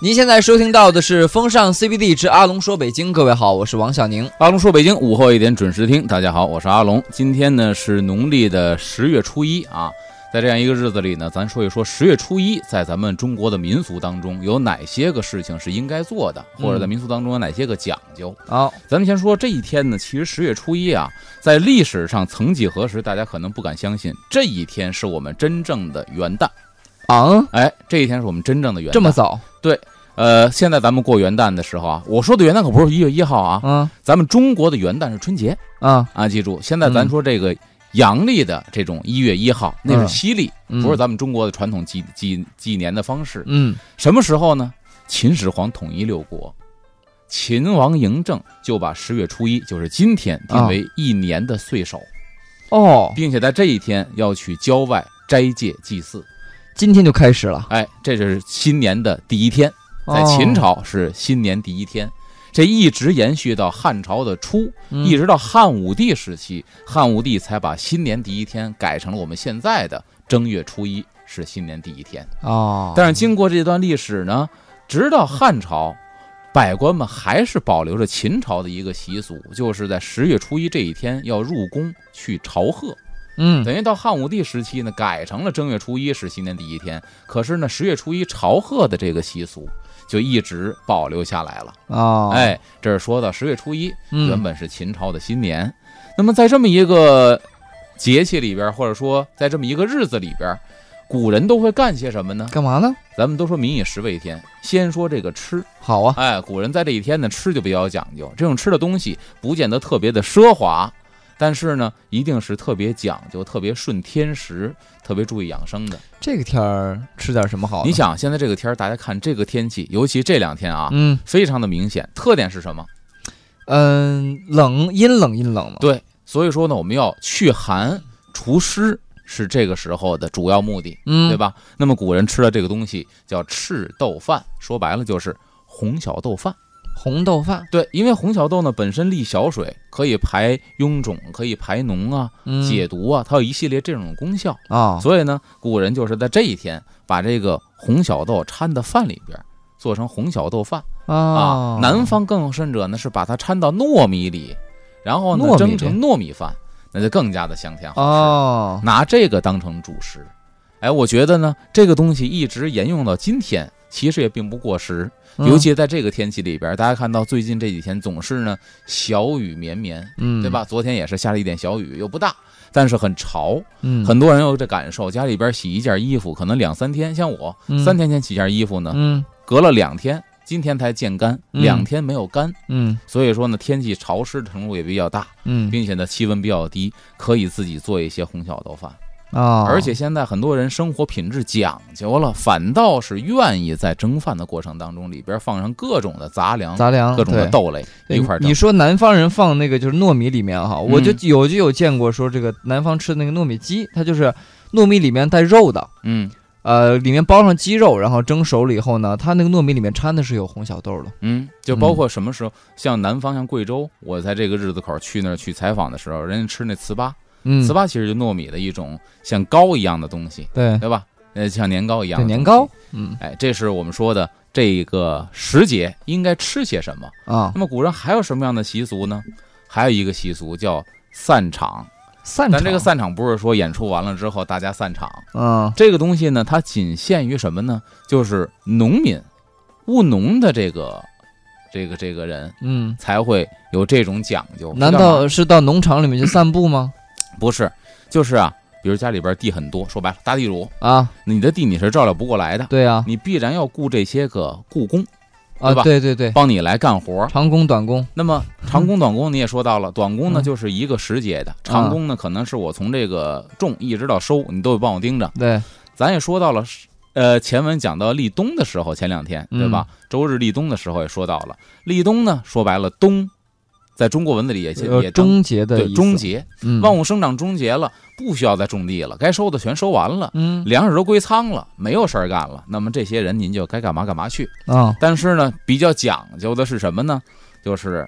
您现在收听到的是《风尚 CBD 之阿龙说北京》，各位好，我是王小宁。阿龙说北京，午后一点准时听。大家好，我是阿龙。今天呢是农历的十月初一啊，在这样一个日子里呢，咱说一说十月初一在咱们中国的民俗当中有哪些个事情是应该做的，或者在民俗当中有哪些个讲究。好，咱们先说这一天呢，其实十月初一啊，在历史上曾几何时，大家可能不敢相信，这一天是我们真正的元旦。啊，哎，这一天是我们真正的元旦。这么早？对呃，现在咱们过元旦的时候啊，我说的元旦可不是一月一号啊，嗯。咱们中国的元旦是春节。啊，啊，记住，现在咱说这个阳历的这种一月一号，那是西历，嗯。不是咱们中国的传统纪纪纪年的方式。嗯。什么时候呢？秦始皇统一六国，秦王嬴政就把十月初一，就是今天，定为一年的岁首，哦，并且在这一天要去郊外斋戒祭祀。今天就开始了。哎，这就是新年的第一天。在哦秦朝是新年第一天，这一直延续到汉朝的初，嗯一直到汉武帝时期，汉武帝才把新年第一天改成了我们现在的正月初一是新年第一天。哦，但是经过这段历史呢，直到汉朝，百官们还是保留着秦朝的一个习俗，就是在十月初一这一天要入宫去朝贺。嗯等于到汉武帝时期呢，改成了正月初一是新年第一天，可是呢，十月初一朝贺的这个习俗就一直保留下来了。哦，哎，这是说到十月初一，嗯原本是秦朝的新年。那么在这么一个节气里边，或者说在这么一个日子里边，古人都会干些什么呢？干嘛呢？咱们都说民以食为天，先说这个吃。好啊，哎，古人在这一天呢，吃就比较讲究。这种吃的东西不见得特别的奢华，但是呢，一定是特别讲究、特别顺天时、特别注意养生的。这个天儿吃点什么好？你想，现在这个天儿，大家看这个天气，尤其这两天啊，嗯非常的明显。特点是什么？嗯，冷阴冷阴冷嘛。对，所以说呢，我们要去寒除湿，是这个时候的主要目的，嗯，对？吧？那么古人吃的这个东西叫赤豆饭，说白了就是红小豆饭。红豆饭，对，因为红小豆呢本身利小水，可以排臃肿，可以排脓啊，嗯解毒啊，它有一系列这种功效。啊，所以呢，古人就是在这一天把这个红小豆掺到饭里边，做成红小豆饭啊啊。南方更甚者呢，是把它掺到糯米里，然后蒸成糯米饭，那就更加的香甜好吃。哦，拿这个当成主食，哎，我觉得呢，这个东西一直沿用到今天，其实也并不过时。嗯尤其在这个天气里边，大家看到最近这几天总是呢小雨绵绵，嗯，对？吧？昨天也是下了一点小雨，又不大，但是很潮。嗯，很多人有这感受，家里边洗一件衣服，可能两三天，像我嗯三天前洗件衣服呢，嗯隔了两天，今天才见干，嗯两天没有干。嗯所以说呢，天气潮湿的程度也比较大，嗯并且呢气温比较低，可以自己做一些红小豆饭。啊，而且现在很多人生活品质讲究了，反倒是愿意在蒸饭的过程当中里边放上各种的杂粮、杂粮各种的豆类一块你。说南方人放那个就是糯米里面哈，我就嗯有就有见过说这个南方吃的那个糯米鸡，它就是糯米里面带肉的，嗯呃，里面包上鸡肉，然后蒸熟了以后呢，它那个糯米里面掺的是有红小豆的。嗯，就包括什么时候，像南方像贵州，我在这个日子口去那儿去采访的时候，人家吃那糍粑，嗯，糍粑其实就糯米的一种像糕一样的东西，对对吧？呃，像年糕一样的年糕，。嗯哎，这是我们说的这个时节应该吃些什么。啊那，么古人还有什么样的习俗呢？还有一个习俗叫散场。散场但这个散场不是说演出完了之后大家散场，嗯这个东西呢，它仅限于什么呢？就是农民、务农的这个这个这个人嗯，才会有这种讲究。难道是到农场里面去散步吗？不是？就是啊，比如家里边地很多，说白了大地主，啊，你的地你是照料不过来的，对啊，你必然要雇这些个雇工啊，对吧对对对，帮你来干活。长工短工，那么长工、短工你也说到了，短工呢嗯就是一个时节的，长工呢可能是我从这个种一直到收，你都得帮我盯着。对，咱也说到了，呃，前文讲到立冬的时候，前两天对吧？周日立冬的时候也说到了，立冬呢，说白了，冬在中国文字里也呃也终结的对终结，嗯，万物生长终结了，不需要再种地了，该收的全收完了，嗯粮食都归仓了，没有事儿干了。那么这些人您就该干嘛干嘛去。啊但是呢，比较讲究的是什么呢？就是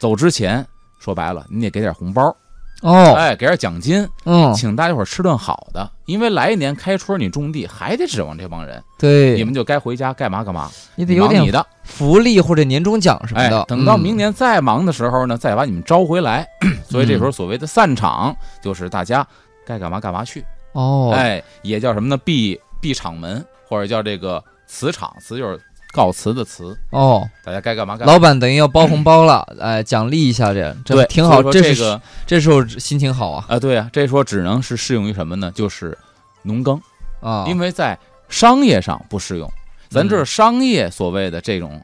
走之前，说白了，你得给点红包。哦，哎，给点奖金，嗯，请大家伙吃顿好的，因为来年开春你种地还得指望这帮人，对，你们就该回家干嘛干嘛，你得有你的。福利或者年终奖什么哎的。，等到嗯明年再忙的时候呢，再把你们招回来。所以这时候所谓的散场，就是大家该干嘛干嘛去。哦，哎，也叫什么呢？闭闭场门，或者叫这个磁场，磁就是告辞的辞。哦，大家该干嘛干嘛。老板等于要包红包了，哎，奖励一下这，这对，挺好。这是这个这时候心情好啊啊，对啊，这说只能是适用于什么呢？就是农耕，啊，因为在商业上不适用。咱这商业所谓的这种，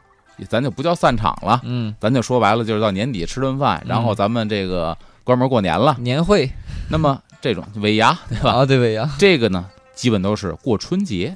咱就不叫散场了，嗯，咱就说白了就是到年底吃顿饭，然后嗯咱们这个关门过年了。年会那么这种尾牙，对吧？啊，对尾牙，这个呢，基本都是过春节，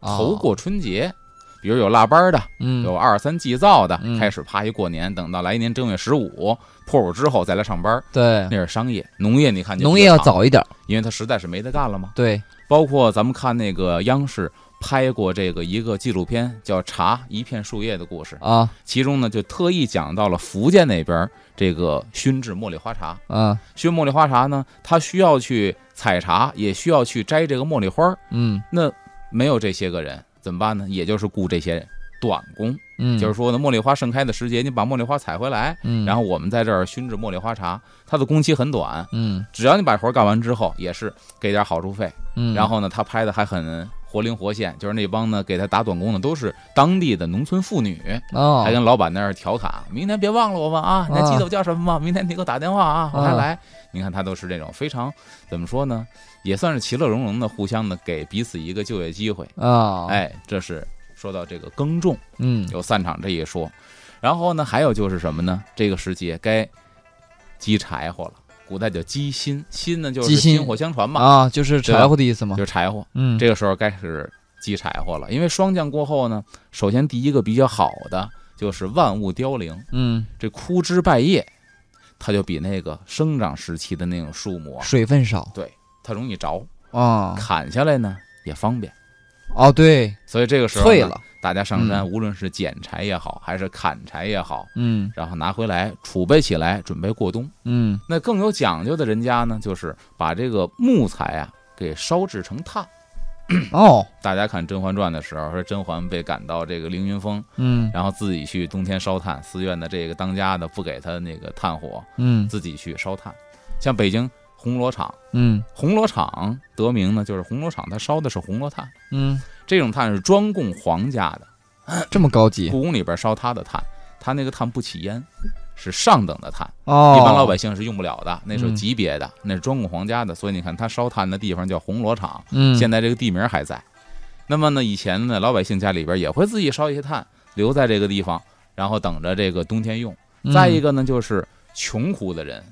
啊头过春节，比如有腊八的，嗯。有二三祭灶的，嗯。开始啪一过年，等到来年正月十五破五之后再来上班，对。那是商业。农业你看就农业要早一点，因为它实在是没得干了嘛。对，包括咱们看那个央视拍过这个一个纪录片，叫《茶一片树叶》的故事，啊。其中呢就特意讲到了福建那边这个熏制茉莉花茶。啊。熏茉莉花茶呢，它需要去采茶，也需要去摘这个茉莉花儿。嗯。那没有这些个人怎么办呢？也就是雇这些短工，嗯，就是说呢，茉莉花盛开的时节，你把茉莉花采回来，嗯，然后我们在这儿熏制茉莉花茶，它的工期很短，嗯只要你把活儿干完之后，也是给点好处费。嗯，然后呢，他拍的还很活灵活现，就是那帮呢给他打短工的都是当地的农村妇女，哦，还跟老板那儿调侃：“明天别忘了我们啊，你还记得我叫什么吗？明天你给我打电话啊，我还来。”你看他都是这种非常怎么说呢，也算是其乐融融的，互相的给彼此一个就业机会。啊，，哎，这是说到这个耕种嗯有散场这一说，然后呢，还有就是什么呢？这个时节该积柴火了，古代叫积薪，薪呢就是薪薪火相传嘛，啊，就是柴火的意思嘛就，是柴火。嗯，这个时候该是积柴火了，因为霜降过后呢，首先第一个比较好的就是万物凋零，嗯，这枯枝败叶，它就比那个生长时期的那种树木啊，水分少它容易着，啊，砍下来呢也方便。哦，对，所以这个时候了，大家上山，嗯。无论是捡柴也好，还是砍柴也好，嗯。然后拿回来储备起来，准备过冬。嗯，那更有讲究的人家呢，就是把这个木材啊给烧制成炭。哦，大家看《甄嬛传》的时候，说甄嬛被赶到这个凌云峰，嗯。然后自己去冬天烧炭，寺院的这个当家的不给他那个炭火，嗯。自己去烧炭。像北京红螺厂，嗯。红螺厂得名呢，就是红螺厂它烧的是红螺炭，嗯，这种炭是专供皇家的，这么高级。故宫里边烧它的炭，它那个炭不起烟，是上等的炭，哦，一般老百姓是用不了的，那是有嗯。级别的，那是专供皇家的，所以你看它烧炭的地方叫红螺厂，嗯，现在这个地名还在。那么呢，以前呢，老百姓家里边也会自己烧一些炭，留在这个地方，然后等着这个冬天用。嗯。再一个呢，就是穷苦的人，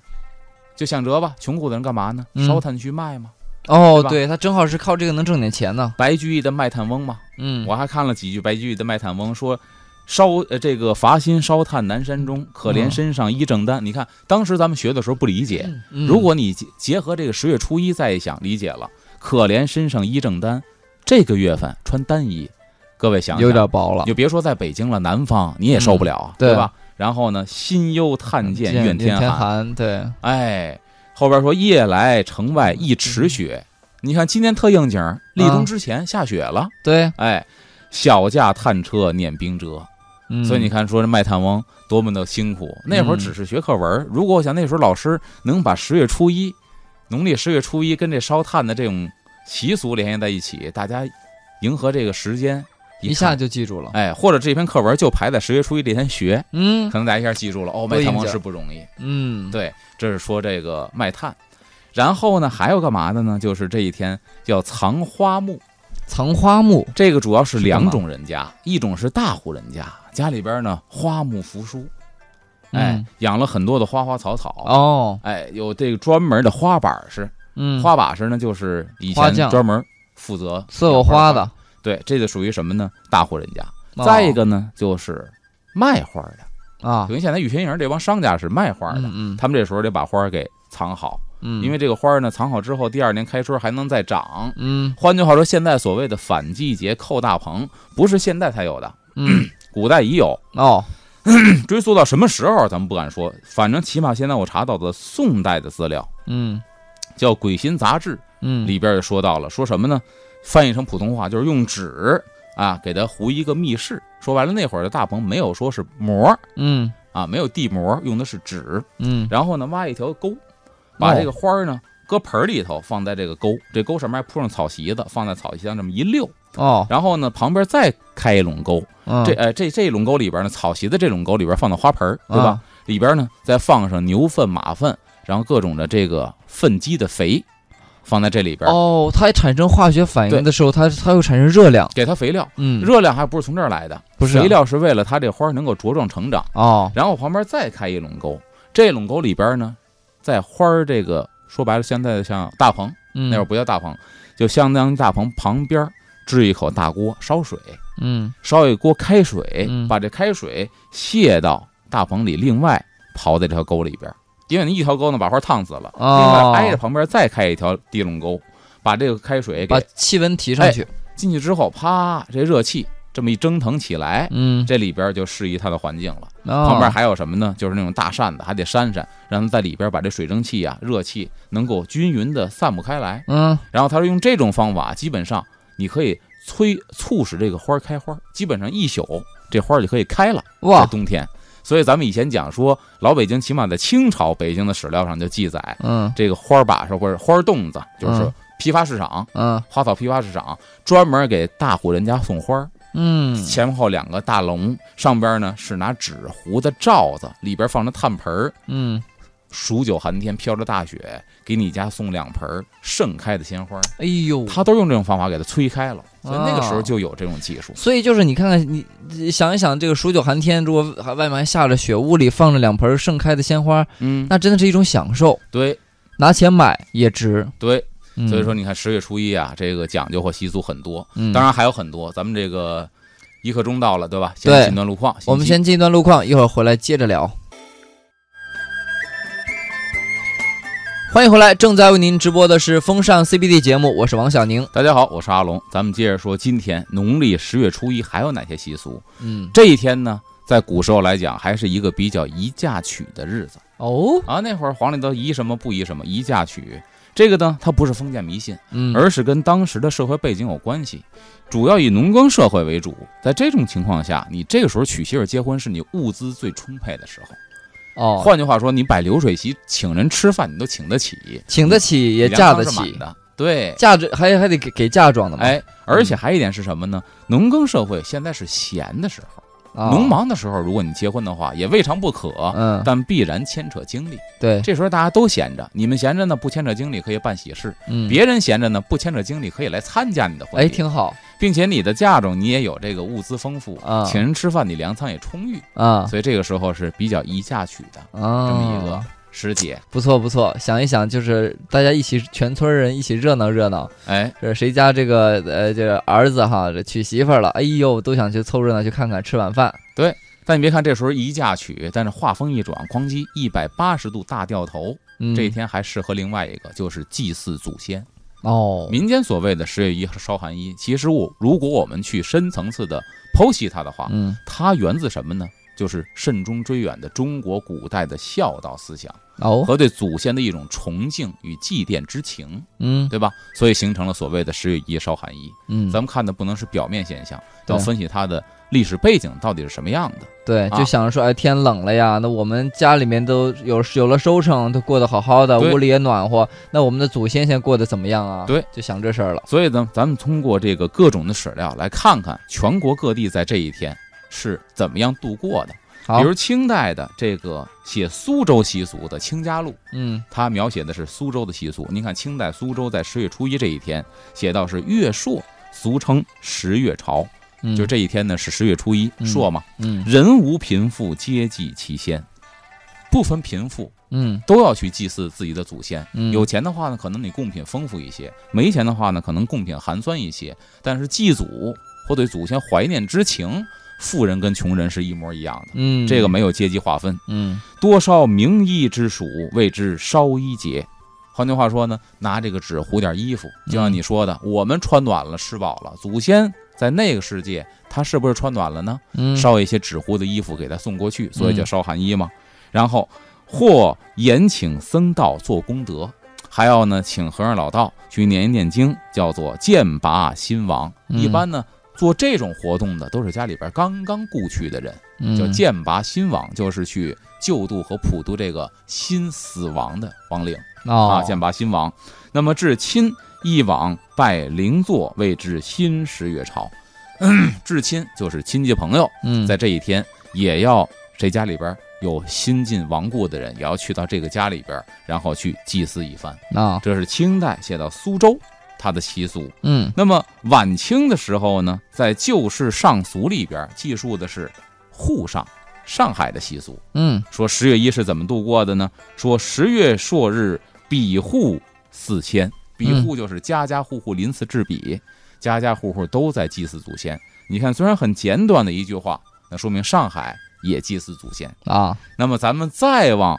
就想辙吧，穷苦的人干嘛呢？嗯。烧炭去卖嘛，哦，对他正好是靠这个能挣点钱。呢，白居易的《卖炭翁》嘛。嗯，我还看了几句白居易的《卖炭翁》，说烧呃这个伐薪烧炭南山中，可怜嗯身上衣正单。你看当时咱们学的时候不理解，嗯。如果你结结合这个十月初一再一想，理解了，可怜身上衣正单，这个月份穿单衣，各位想想，有点薄了。你，就别说在北京了，南方你也受不了，对吧？然后呢，心忧炭见见怨天天寒，对，哎，后边说夜来城外一尺雪，你看今天特应景，立冬之前下雪了，对，哎，小驾炭车碾冰辙，嗯。所以你看说这卖炭翁多么的辛苦，那会儿只是学课文儿，如果我想那时候老师能把十月初一，农历十月初一跟这烧炭的这种习俗联系在一起，大家迎合这个时间，一下看就记住了，哎，或者这篇课文就排在十月初一这天学，嗯。可能大家一下记住了。哦，卖炭翁是不容易。嗯，对，这是说这个卖炭。然后呢，还有干嘛的呢？就是这一天叫藏花木，藏花木，这个主要是两种人家，一种是大户人家，家里边呢花木扶疏，哎嗯，养了很多的花花草草。哦，哎，有这个专门的花把式，嗯，花把式呢就是以前专门负责伺候花的，对，这就属于什么呢？大户人家。哦再一个呢，就是卖花的，啊因，为现在玉泉营这帮商家是卖花的，嗯嗯他们这时候得把花给藏好，嗯，因为这个花呢藏好之后，第二年开春还能再长。嗯换句话说，现在所谓的反季节扣大棚，不是现在才有的，嗯 古代已有。哦，追溯到什么时候，咱们不敢说，反正起码现在我查到的宋代的资料，嗯叫《鬼心杂志》，嗯里边也说到了，说什么呢？翻译成普通话就是用纸啊给它糊一个密室。说白了，那会儿的大棚没有说是膜嗯啊，没有地膜，用的是纸。嗯然后呢，挖一条沟，把哦这个花儿呢搁盆儿里头，放在这个沟，这沟上面还铺上草席子，放在草席上这么一溜。哦，然后呢，旁边再开一垄沟，嗯这呃这这垄沟里边呢，草席的这垄沟里边放的花盆儿，对吧？啊里边呢再放上牛粪、马粪，然后各种的这个粪鸡的肥，放在这里边，哦，它产生化学反应的时候，它它会产生热量。给它肥料。嗯，热量还不是从这儿来的，不是啊。肥料是为了它这花儿能够茁壮成长。哦，然后旁边再开一垄沟，这垄沟里边呢，在花儿这个说白了，现在像大棚，嗯。那会儿不叫大棚，就相当于大棚旁边支一口大锅烧水，嗯。烧一锅开水，嗯。把这开水泄到大棚里，另外刨在这条沟里边，因为那一条沟呢把花烫死了，哦另外挨着旁边再开一条地垄沟，把这个开水把气温提上去。进去之后，啪，这热气这么一蒸腾起来，嗯，这里边就适宜它的环境了。旁旁边还有什么呢？就是那种大扇子，还得扇扇，让它在里边把这水蒸气啊、热气能够均匀的散布开来。嗯然后他说用这种方法，基本上你可以催促使这个花儿开花，基本上一宿这花儿就可以开了。在哇冬天，所以咱们以前讲说，老北京起码在清朝北京的史料上就记载，嗯。这个花儿把式或者花儿洞子，就是嗯。批发市场。嗯。花草批发市场专门给大户人家送花儿，嗯。前后两个大笼，上边呢是拿纸糊的罩子，里边放着炭盆儿。嗯，数九寒天飘着大雪，给你家送两盆儿盛开的鲜花，哎呦，他都用这种方法给它催开了，所以那个时候哦就有这种技术。所以就是你看看你你想一想，这个数九寒天，如果外面还下着雪，屋里放着两盆盛开的鲜花，嗯，那真的是一种享受，对拿钱买也值。对，嗯所以说你看十月初一啊，这个讲究或习俗很多，嗯当然还有很多。咱们这个一刻钟到了，对吧？先对进段路况，我们先进一段路况，一会儿回来接着聊。欢迎回来，正在为您直播的是风尚 CBD 节目，我是王小宁。大家好，我是阿龙，咱们接着说今天农历十月初一还有哪些习俗？嗯，这一天呢，在古时候来讲，还是一个比较宜嫁娶的日子。哦，啊，那会儿皇帝都宜什么不宜什么，宜嫁娶。这个呢，它不是封建迷信，嗯，而是跟当时的社会背景有关系，主要以农耕社会为主。在这种情况下，你这个时候娶媳妇儿结婚，是你物资最充沛的时候。哦，换句话说，你摆流水席请人吃饭，你都请得起，请得起也你嫁得起。对，嫁妆还还得给给嫁妆的嘛。哎，而且还一点是什么呢？农耕社会现在是闲的时候，啊，农忙的时候，如果你结婚的话，也未尝不可。嗯，但必然牵扯精力，对，这时候大家都闲着，你们闲着呢，不牵扯精力可以办喜事；嗯，别人闲着呢，不牵扯精力可以来参加你的婚礼。哎，挺好。并且你的嫁妆你也有这个物资丰富啊。请人吃饭你粮仓也充裕，啊。所以这个时候是比较宜嫁娶的啊，这么一个时节。不错不错，想一想，就是大家一起全村人一起热闹热闹，哎，这谁家这个呃这个儿子哈这娶媳妇儿了，哎呦都想去凑热闹去看看吃晚饭。对但你别看这时候一嫁娶，但是话锋一转，哐叽一百八十度大掉头，嗯，这一天还适合另外一个，就是祭祀祖先。哦，民间所谓的十月一烧寒衣，其实我如果我们去深层次的剖析它的话，嗯它源自什么呢？就是慎终追远的中国古代的孝道思想哦和对祖先的一种崇敬与祭奠之情。嗯对吧？所以形成了所谓的十月一烧寒衣。嗯，咱们看的不能是表面现象，要分析它的历史背景到底是什么样的。对，啊就想着说，哎，天冷了呀，那我们家里面都有有了收成，都过得好好的，屋里也暖和，那我们的祖先现在过得怎么样啊？对，就想这事儿了。所以呢，咱们通过这个各种的史料来看看全国各地在这一天是怎么样度过的。比，如清代的这个写苏州习俗的《清家录》，嗯。它描写的是苏州的习俗。您看，清代苏州在十月初一这一天写到是月朔，俗称十月朝，嗯，就这一天呢是十月初一，嗯。朔嘛，嗯。人无贫富皆祭其先，不分贫富，嗯。都要去祭祀自己的祖先。嗯，有钱的话呢，可能你贡品丰富一些；没钱的话呢，可能贡品寒酸一些。但是祭祖或对祖先怀念之情，富人跟穷人是一模一样的，嗯这个没有阶级划分。嗯多烧名衣之属，谓之烧衣节。换句话说呢，拿这个纸糊点衣服，就像你说的，我们穿暖了，吃饱了，祖先在那个世界，他是不是穿暖了呢？嗯烧一些纸糊的衣服给他送过去，所以叫烧寒衣嘛。然后或延请僧道做功德，还要呢请和尚老道去念一念经，叫做剑拔新王。嗯一般呢做这种活动的都是家里边刚刚故去的人，嗯叫剑拔新王，就是去救度和普渡这个新死亡的亡灵。哦啊，剑拔新亡。那么至亲一往拜灵座，谓之新十月朝。至亲就是亲戚朋友，嗯在这一天也要谁家里边有新近亡故的人，也要去到这个家里边，然后去祭祀一番。啊这是清代写到苏州它的习俗。嗯那么晚清的时候呢，在《旧式上俗》里边记述的是沪上上海的习俗。嗯说十月一是怎么度过的呢？说十月朔日，比户四千，比户就是家家户户临祠置笔，家家户户都在祭祀祖先。你看，虽然很简短的一句话，那说明上海也祭祀祖先。啊那么咱们再往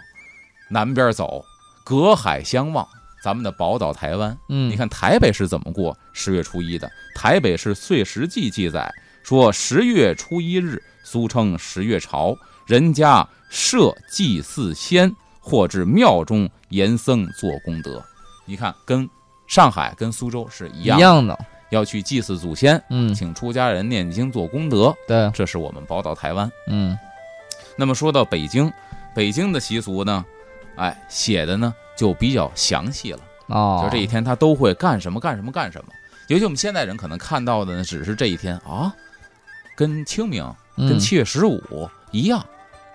南边走，隔海相望，咱们的宝岛台湾，嗯你看台北是怎么过十月初一的？台北是《岁时记》记载说，十月初一日，俗称十月朝，人家设祭祀先，或至庙中言僧做功德。你看，跟上海跟苏州是一一样，样的要去祭祀祖先，嗯请出家人念经做功德，对这是我们宝岛台湾。嗯那么说到北京，北京的习俗呢，哎，写的呢就比较详细了。哦就这一天他都会干什么干什么干什么。尤其我们现代人可能看到的呢，只是这一天啊，跟清明、跟嗯七月十五一样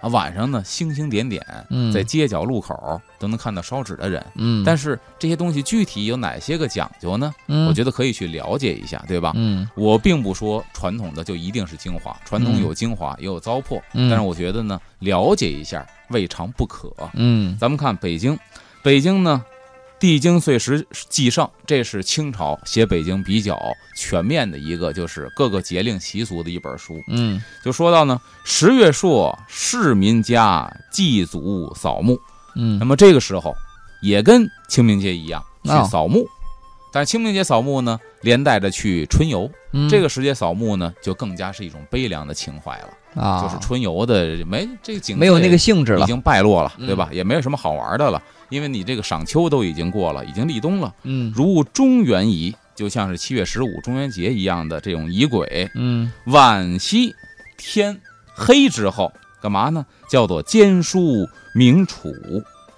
啊，晚上呢星星点点，嗯在街角路口都能看到烧纸的人。嗯但是这些东西具体有哪些个讲究呢？嗯我觉得可以去了解一下，对吧？嗯我并不说传统的就一定是精华，传统有精华也有糟粕，嗯但是我觉得呢，了解一下未尝不可。嗯咱们看北京，北京呢，《帝京岁时祭上》，这是清朝写北京比较全面的一个，就是各个节令习俗的一本书。嗯就说到呢，十月朔，市民家祭祖扫墓。嗯那么这个时候，也跟清明节一样去哦扫墓，但是清明节扫墓呢，连带着去春游。嗯这个时节扫墓呢，就更加是一种悲凉的情怀了。啊就是春游的没这个景色没有那个性质了已经败落了，嗯对吧？也没有什么好玩的了，因为你这个赏秋都已经过了，已经立冬了。嗯如中元仪，就像是七月十五中元节一样的这种仪轨，嗯晚夕天黑之后，干嘛呢？叫做兼书明楚，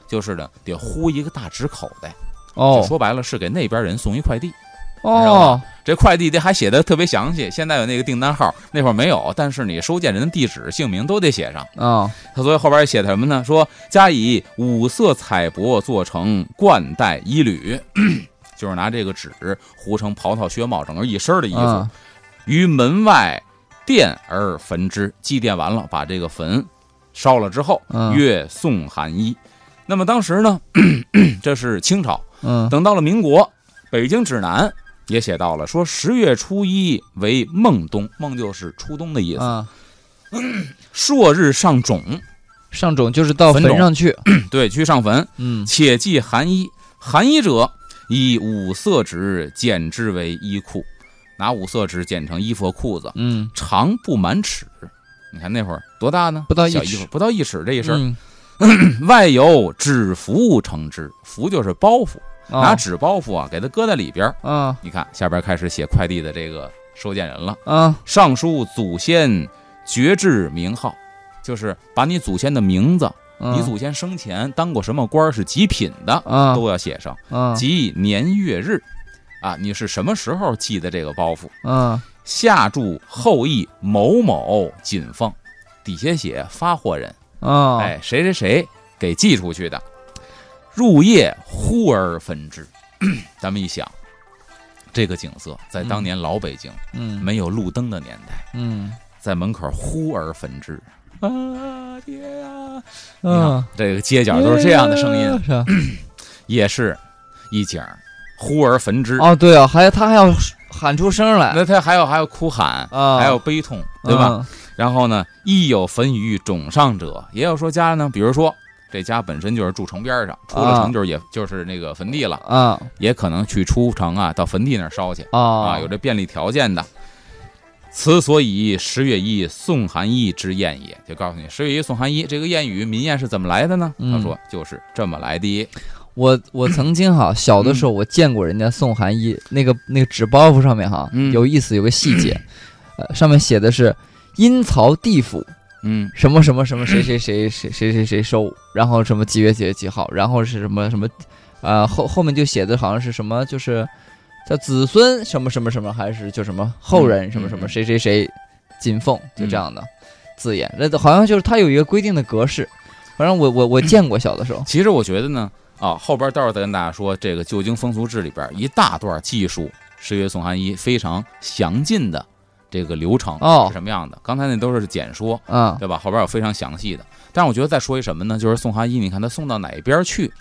就是呢得呼一个大纸口袋，就哦说白了是给那边人送一快递。哦这快递得还写的特别详细，现在有那个订单号，那会儿没有，但是你收件人的地址、姓名都得写上。啊他所以后边写的什么呢？说加以五色彩帛做成冠带衣履，就是拿这个纸糊成袍套靴帽，整个一身的衣服，啊于门外奠而焚之。祭奠完了，把这个坟烧了之后，嗯月送寒衣。那么当时呢，这是清朝。嗯等到了民国，北京指南也写到了，说十月初一为孟冬，孟就是初冬的意思。啊朔日上冢，上冢就是到坟上去 对，去上坟。嗯且记寒衣，寒衣者以五色纸剪之为衣裤，拿五色纸剪成衣服和裤子，嗯长不满尺。你看那会儿多大呢？不到一尺小衣服，不到一尺这一身。嗯 外有纸符成之，符就是包袱，拿啊纸包袱啊给它搁在里边儿。啊你看下边开始写快递的这个收件人了，啊上书祖先爵制名号，就是把你祖先的名字，你祖先生前当过什么官儿，是几品的，啊都要写上，啊及年月日，啊，你是什么时候寄的这个包袱？啊下注后裔某某锦凤，底下写发货人，啊哎，谁谁谁给寄出去的，入夜忽而焚之。咱们一想，这个景色在当年老北京嗯没有路灯的年代，嗯在门口忽而焚之。啊爹呀！你看啊，这个街角都是这样的声音，是吧？也是一景儿，忽而焚之。哦，对啊，还他还要喊出声来，那他还有还有哭喊，啊还有悲痛，对吧？嗯？然后呢，亦有焚于冢上者，也有说家呢，比如说这家本身就是住城边上，出了啊。城就是也就是那个坟地了，啊。也可能去出城啊，到坟地那儿烧去啊。啊，有这便利条件的。此所以十月一送寒衣之谚也，就告诉你十月一送寒衣这个谚语民谚是怎么来的呢？嗯。他说就是这么来的。我我曾经哈小的时候我见过人家送寒衣，那个那个纸包袱上面哈嗯。有意思，有个细节，呃，上面写的是阴曹地府嗯。什么什么什么谁谁谁谁谁谁谁收，然后什么几月几月几号，然后是什么什么，呃后后面就写的好像是什么就是叫子孙什么什么什么，还是就什么后人嗯什么什么嗯谁谁谁金凤，就这样的字眼，那好像就是它有一个规定的格式，反正我我我见过小的时候，其实我觉得呢，啊，后边待会儿再跟大家说这个《旧京风俗志》里边一大段记述十月送寒衣非常详尽的这个流程哦是什么样的。刚才那都是简说，嗯对吧？后边有非常详细的。但是我觉得再说一什么呢？就是宋哈一，你看他送到哪一边去？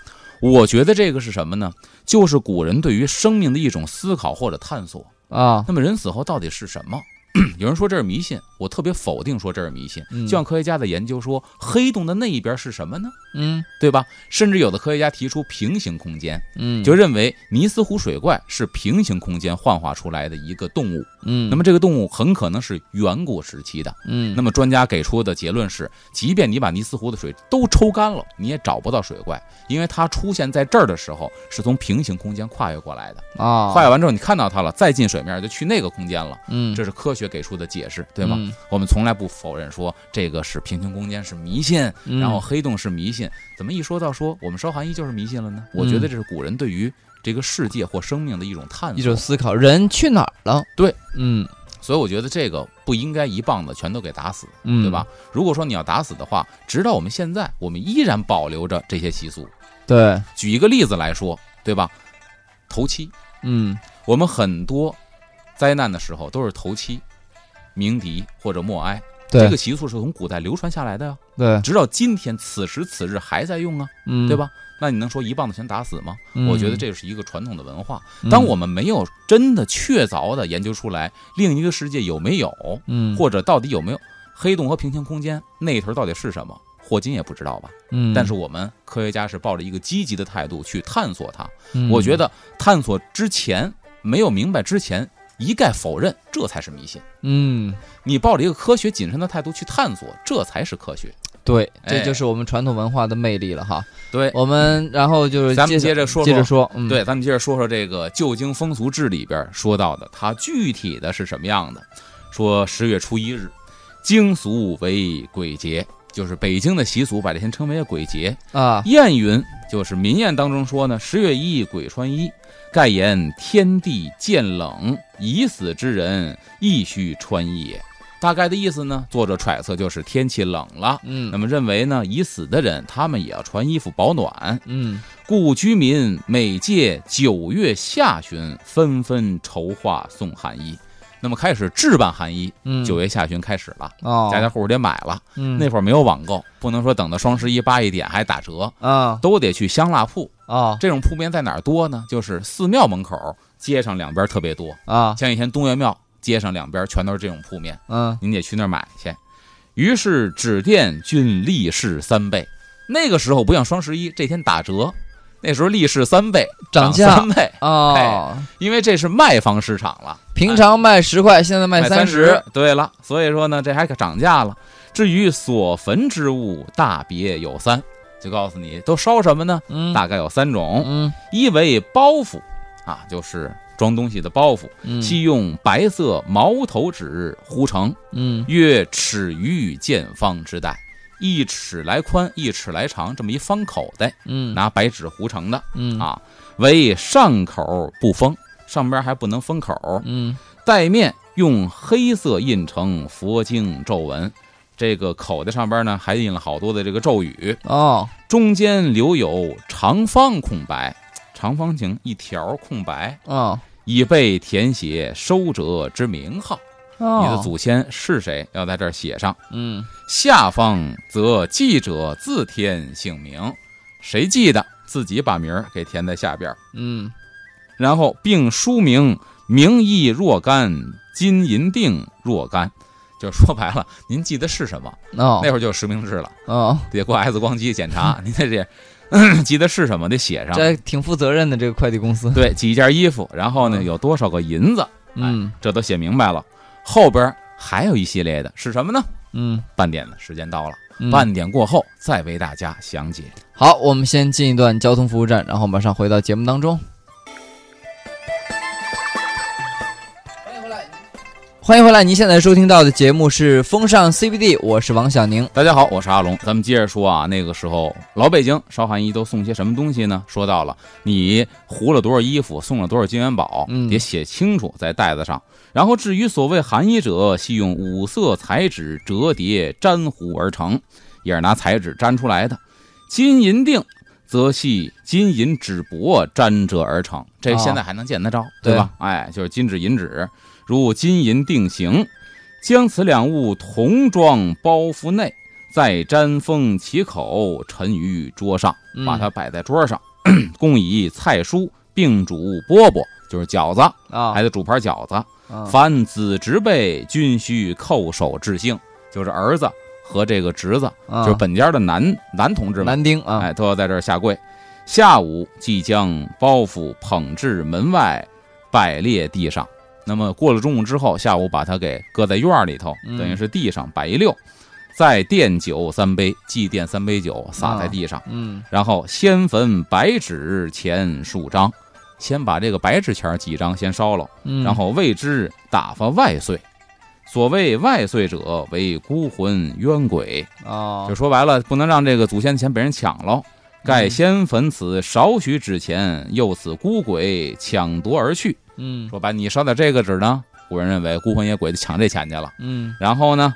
我觉得这个是什么呢？就是古人对于生命的一种思考或者探索。啊那么人死后到底是什么？有人说这是迷信，我特别否定说这是迷信。嗯就像科学家的研究说，黑洞的那一边是什么呢？嗯对吧？甚至有的科学家提出平行空间，嗯，就认为尼斯湖水怪是平行空间幻化出来的一个动物。嗯，那么这个动物很可能是远古时期的。嗯那么专家给出的结论是，即便你把尼斯湖的水都抽干了，你也找不到水怪，因为它出现在这儿的时候是从平行空间跨越过来的。啊跨越完之后，你看到它了，再进水面就去那个空间了。嗯这是科学给出的解释，对吗？嗯我们从来不否认说这个是平行空间是迷信，嗯然后黑洞是迷信。怎么一说到说我们烧寒衣就是迷信了呢？我觉得这是古人对于这个世界或生命的一种探索。一种思考，人去哪儿了？对，嗯所以我觉得这个不应该一棒子全都给打死，嗯，对吧？？如果说你要打死的话，直到我们现在，我们依然保留着这些习俗。对，举一个例子来说，对吧？头七，嗯我们很多灾难的时候都是头七、鸣笛或者默哀，这个习俗是从古代流传下来的呀，对，直到今天此时此日还在用啊，嗯，对？吧？那你能说一棒子全打死吗？嗯我觉得这是一个传统的文化。嗯当我们没有真的确凿的研究出来另一个世界有没有，嗯或者到底有没有黑洞和平行空间那一头到底是什么，霍金也不知道吧？嗯，但是我们科学家是抱着一个积极的态度去探索它。嗯我觉得探索之前没有明白之前，一概否认，这才是迷信。嗯，你抱着一个科学谨慎的态度去探索，这才是科学。对，哎这就是我们传统文化的魅力了哈。对，我们然后就是咱们接接着说接着说，嗯，对，咱们接着说说这个《旧京风俗志》里边说到的，它具体的是什么样的？说十月初一日，京俗为鬼节，就是北京的习俗把这天称为鬼节。啊，谚云就是民谚当中说呢，十月一鬼穿衣，盖言天地渐冷，已死之人亦须穿衣也。大概的意思呢，作者揣测就是天气冷了，嗯，那么认为呢，已死的人他们也要穿衣服保暖，嗯故居民每届九月下旬纷纷筹划送寒衣。那么开始置办寒衣，嗯，九月下旬开始了，哦，家家户户得买了。嗯那会儿没有网购，不能说等到双十一八一点还打折，啊都得去香蜡铺。啊这种铺面在哪儿多呢？就是寺庙门口，街上两边特别多。啊像以前东岳庙街上两边全都是这种铺面，嗯您得去那儿买去。于是纸店均立市三倍。那个时候不像双十一这天打折，那时候利市三倍，涨价三倍，哦，因为这是卖方市场了，平常卖十块，现在卖卖三十。对了，所以说呢，这还可涨价了。至于所焚之物，大别有三，就告诉你都烧什么呢？嗯，大概有三种，嗯一为包袱，啊，就是装东西的包袱，嗯系用白色毛头纸糊成，嗯约尺余见方之袋，一尺来宽，一尺来长，这么一方口袋，嗯。拿白纸糊成的嗯。啊，为上口不封，上边还不能封口，嗯。带面用黑色印成佛经咒文，这个口袋上边呢还印了好多的这个咒语，哦。中间留有长方空白，长方形一条空白，哦。以备填写收者之名号。哦，你的祖先是谁，要在这儿写上。嗯下方则记者自填姓名，谁记得自己把名儿给填在下边儿，嗯然后并书名名义若干，金银锭若干。就说白了，您记得是什么？哦那会儿就有实名制了，哦，得过 X 光机检查，您这这 记得是什么得写上。这挺负责任的这个快递公司。对，几件衣服，然后呢嗯有多少个银子，嗯这都写明白了。后边还有一系列的是什么呢？嗯，半点的时间到了，嗯半点过后再为大家详解。好，我们先进一段交通服务站，然后马上回到节目当中。欢迎回来！您现在收听到的节目是《风尚 CBD》，我是王小宁。大家好，我是阿龙。咱们接着说啊，那个时候老北京烧寒衣都送些什么东西呢？说到了，你糊了多少衣服，送了多少金元宝，嗯得写清楚在袋子上。然后至于所谓寒衣者，系用五色彩纸折叠粘糊而成，也是拿彩纸粘出来的。金银锭则系金银纸帛粘折而成，这哦现在还能见得着，对吧？哎，就是金纸银纸，如金银定型，将此两物同装包袱内，再沾封其口，沉于桌上，嗯把它摆在桌上，供以菜蔬并煮饽饽，就是饺子，啊，还得煮盘饺子。啊凡子侄辈均须叩首致敬，就是儿子和这个侄子，啊就是本家的男男同志们，男丁啊，哎，都要在这儿下跪。下午即将包袱捧至门外，摆列地上。那么过了中午之后，下午把它给搁在院儿里头，嗯等于是地上摆一溜，再奠酒三杯，祭奠三杯酒洒在地上，嗯然后先焚白纸钱数张，先把这个白纸钱几张先烧了。嗯，然后为之打发外岁。所谓外岁者，为孤魂冤鬼。啊就，说白了，不能让这个祖先的钱被人抢了。盖嗯先焚此少许纸钱，诱此孤鬼抢夺而去。嗯说把，你烧点这个纸呢，古人认为孤魂野鬼就抢这钱去了。嗯然后呢，